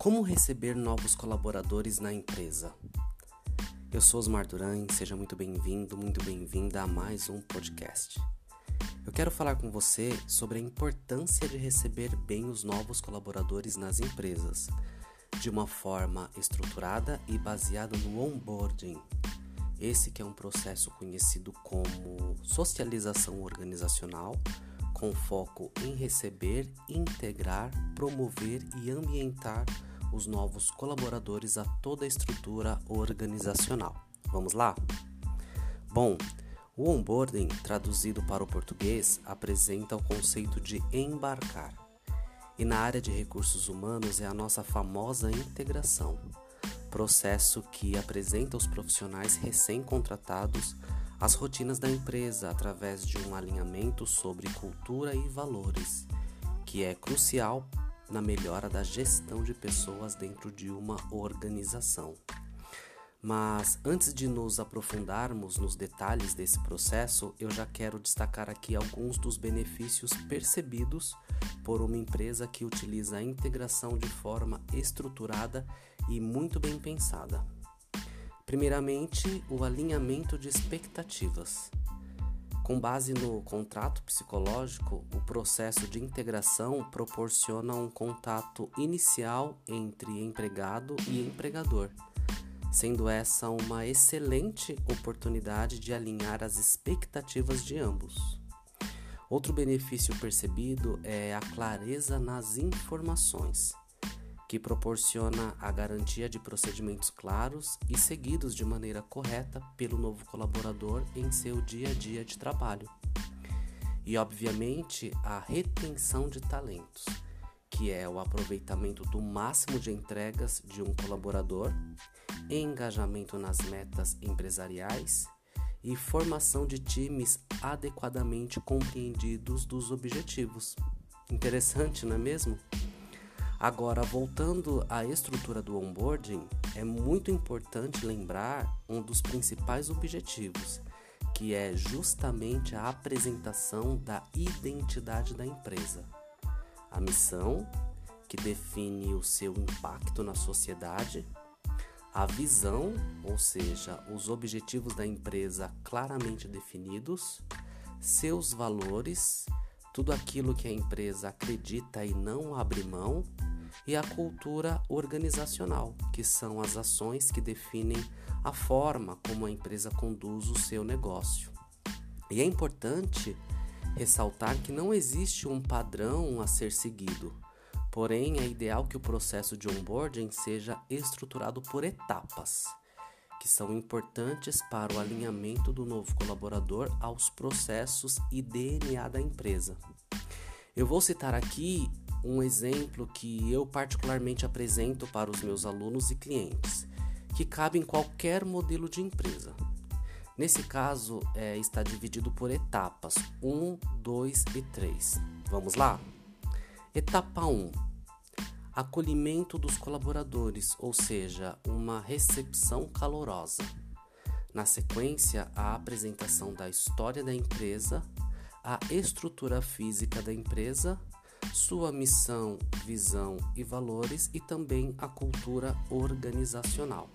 Como receber novos colaboradores na empresa? Eu sou Osmar Duran, seja muito bem-vindo, muito bem-vinda a mais um podcast. Eu quero falar com você sobre a importância de receber bem os novos colaboradores nas empresas, de uma forma estruturada e baseada no onboarding. Esse que é um processo conhecido como socialização organizacional, com foco em receber, integrar, promover e ambientar os novos colaboradores a toda a estrutura organizacional. Vamos lá? Bom, o onboarding, traduzido para o português, apresenta o conceito de embarcar. E na área de recursos humanos é a nossa famosa integração, processo que apresenta aos profissionais recém-contratados as rotinas da empresa através de um alinhamento sobre cultura e valores, que é crucial na melhora da gestão de pessoas dentro de uma organização. Mas antes de nos aprofundarmos nos detalhes desse processo, eu já quero destacar aqui alguns dos benefícios percebidos por uma empresa que utiliza a integração de forma estruturada e muito bem pensada. Primeiramente, o alinhamento de expectativas. Com base no contrato psicológico, o processo de integração proporciona um contato inicial entre empregado e empregador, sendo essa uma excelente oportunidade de alinhar as expectativas de ambos. Outro benefício percebido é a clareza nas informações que proporciona a garantia de procedimentos claros e seguidos de maneira correta pelo novo colaborador em seu dia a dia de trabalho. E, obviamente, a retenção de talentos, que é o aproveitamento do máximo de entregas de um colaborador, engajamento nas metas empresariais e formação de times adequadamente compreendidos dos objetivos. Interessante, não é mesmo? Agora, voltando à estrutura do onboarding, é muito importante lembrar um dos principais objetivos, que é justamente a apresentação da identidade da empresa. A missão, que define o seu impacto na sociedade, a visão, ou seja, os objetivos da empresa claramente definidos, seus valores, tudo aquilo que a empresa acredita e não abre mão e a cultura organizacional, que são as ações que definem a forma como a empresa conduz o seu negócio. E é importante ressaltar que não existe um padrão a ser seguido, porém é ideal que o processo de onboarding seja estruturado por etapas, que são importantes para o alinhamento do novo colaborador aos processos e DNA da empresa. Eu vou citar aqui um exemplo que eu particularmente apresento para os meus alunos e clientes, que cabe em qualquer modelo de empresa. Nesse caso, é, está dividido por etapas 1, 2 e 3. Vamos lá? Etapa 1: acolhimento dos colaboradores, ou seja, uma recepção calorosa. Na sequência, a apresentação da história da empresa, a estrutura física da empresa sua missão, visão e valores e também a cultura organizacional.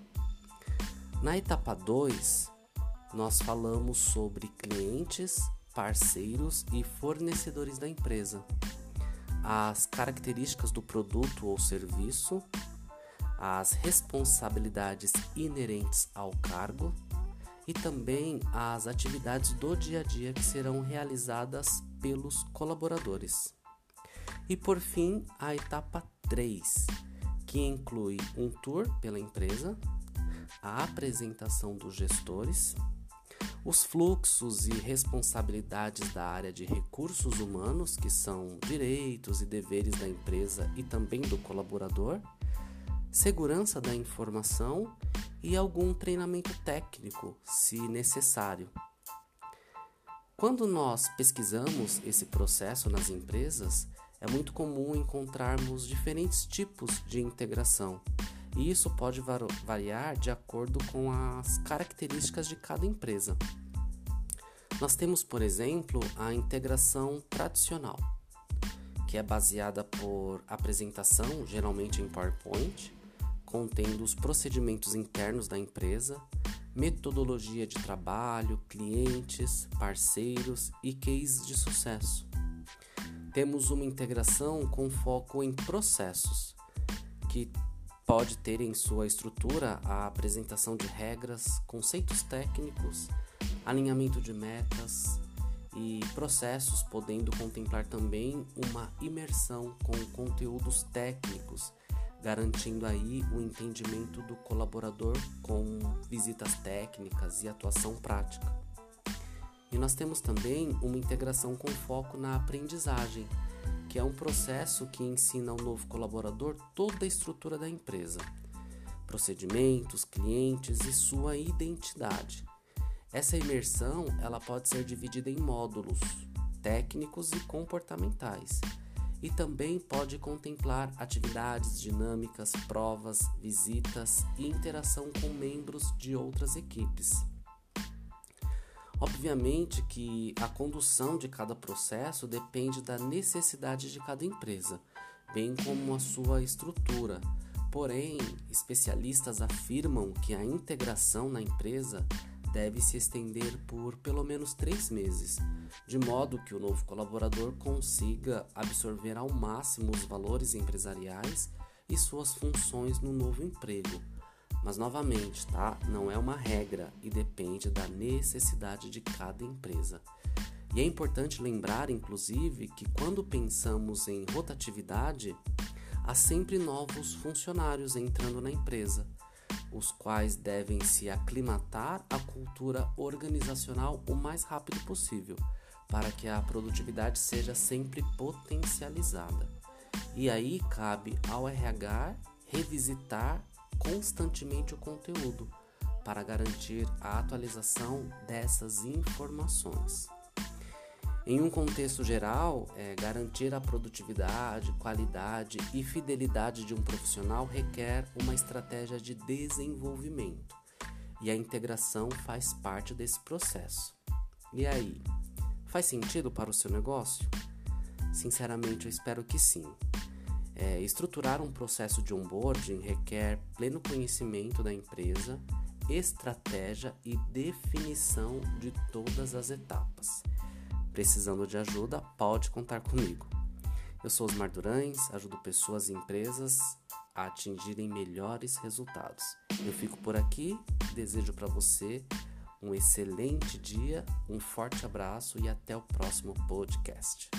Na etapa 2, nós falamos sobre clientes, parceiros e fornecedores da empresa, as características do produto ou serviço, as responsabilidades inerentes ao cargo e também as atividades do dia a dia que serão realizadas pelos colaboradores. E por fim, a etapa 3, que inclui um tour pela empresa, a apresentação dos gestores, os fluxos e responsabilidades da área de recursos humanos, que são direitos e deveres da empresa e também do colaborador, segurança da informação e algum treinamento técnico, se necessário. Quando nós pesquisamos esse processo nas empresas, é muito comum encontrarmos diferentes tipos de integração, e isso pode variar de acordo com as características de cada empresa. Nós temos, por exemplo, a integração tradicional, que é baseada por apresentação, geralmente em PowerPoint, contendo os procedimentos internos da empresa, metodologia de trabalho, clientes, parceiros e cases de sucesso. Temos uma integração com foco em processos, que pode ter em sua estrutura a apresentação de regras, conceitos técnicos, alinhamento de metas e processos, podendo contemplar também uma imersão com conteúdos técnicos, garantindo aí o entendimento do colaborador com visitas técnicas e atuação prática. E nós temos também uma integração com foco na aprendizagem, que é um processo que ensina ao novo colaborador toda a estrutura da empresa, procedimentos, clientes e sua identidade essa imersão ela pode ser dividida em módulos técnicos e comportamentais e também pode contemplar atividades dinâmicas, provas, visitas e interação com membros de outras equipes. Obviamente que a condução de cada processo depende da necessidade de cada empresa, bem como a sua estrutura. Porém, especialistas afirmam que a integração na empresa deve se estender por pelo menos três meses, de modo que o novo colaborador consiga absorver ao máximo os valores empresariais e suas funções no novo emprego. Mas novamente, tá? Não é uma regra e depende da necessidade de cada empresa. E é importante lembrar, inclusive, que quando pensamos em rotatividade, há sempre novos funcionários entrando na empresa os quais devem se aclimatar à cultura organizacional o mais rápido possível, para que a produtividade seja sempre potencializada. E aí cabe ao RH revisitar constantemente o conteúdo para garantir a atualização dessas informações. Em um contexto geral, é, garantir a produtividade, qualidade e fidelidade de um profissional requer uma estratégia de desenvolvimento e a integração faz parte desse processo. E aí, faz sentido para o seu negócio? Sinceramente, eu espero que sim. É, estruturar um processo de onboarding requer pleno conhecimento da empresa, estratégia e definição de todas as etapas. Precisando de ajuda, pode contar comigo. Eu sou Osmar Durães, ajudo pessoas e empresas a atingirem melhores resultados. Eu fico por aqui, desejo para você um excelente dia, um forte abraço e até o próximo podcast.